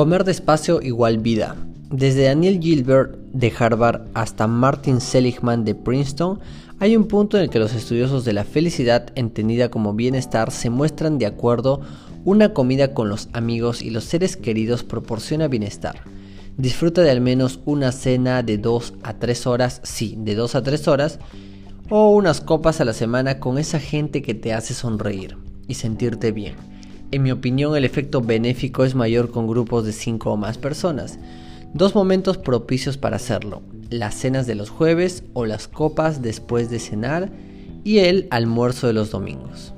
Comer despacio igual vida. Desde Daniel Gilbert de Harvard hasta Martin Seligman de Princeton, hay un punto en el que los estudiosos de la felicidad, entendida como bienestar, se muestran de acuerdo una comida con los amigos y los seres queridos proporciona bienestar. Disfruta de al menos una cena de 2 a 3 horas, sí, de 2 a 3 horas, o unas copas a la semana con esa gente que te hace sonreír y sentirte bien. En mi opinión, el efecto benéfico es mayor con grupos de 5 o más personas. Dos momentos propicios para hacerlo, las cenas de los jueves o las copas después de cenar y el almuerzo de los domingos.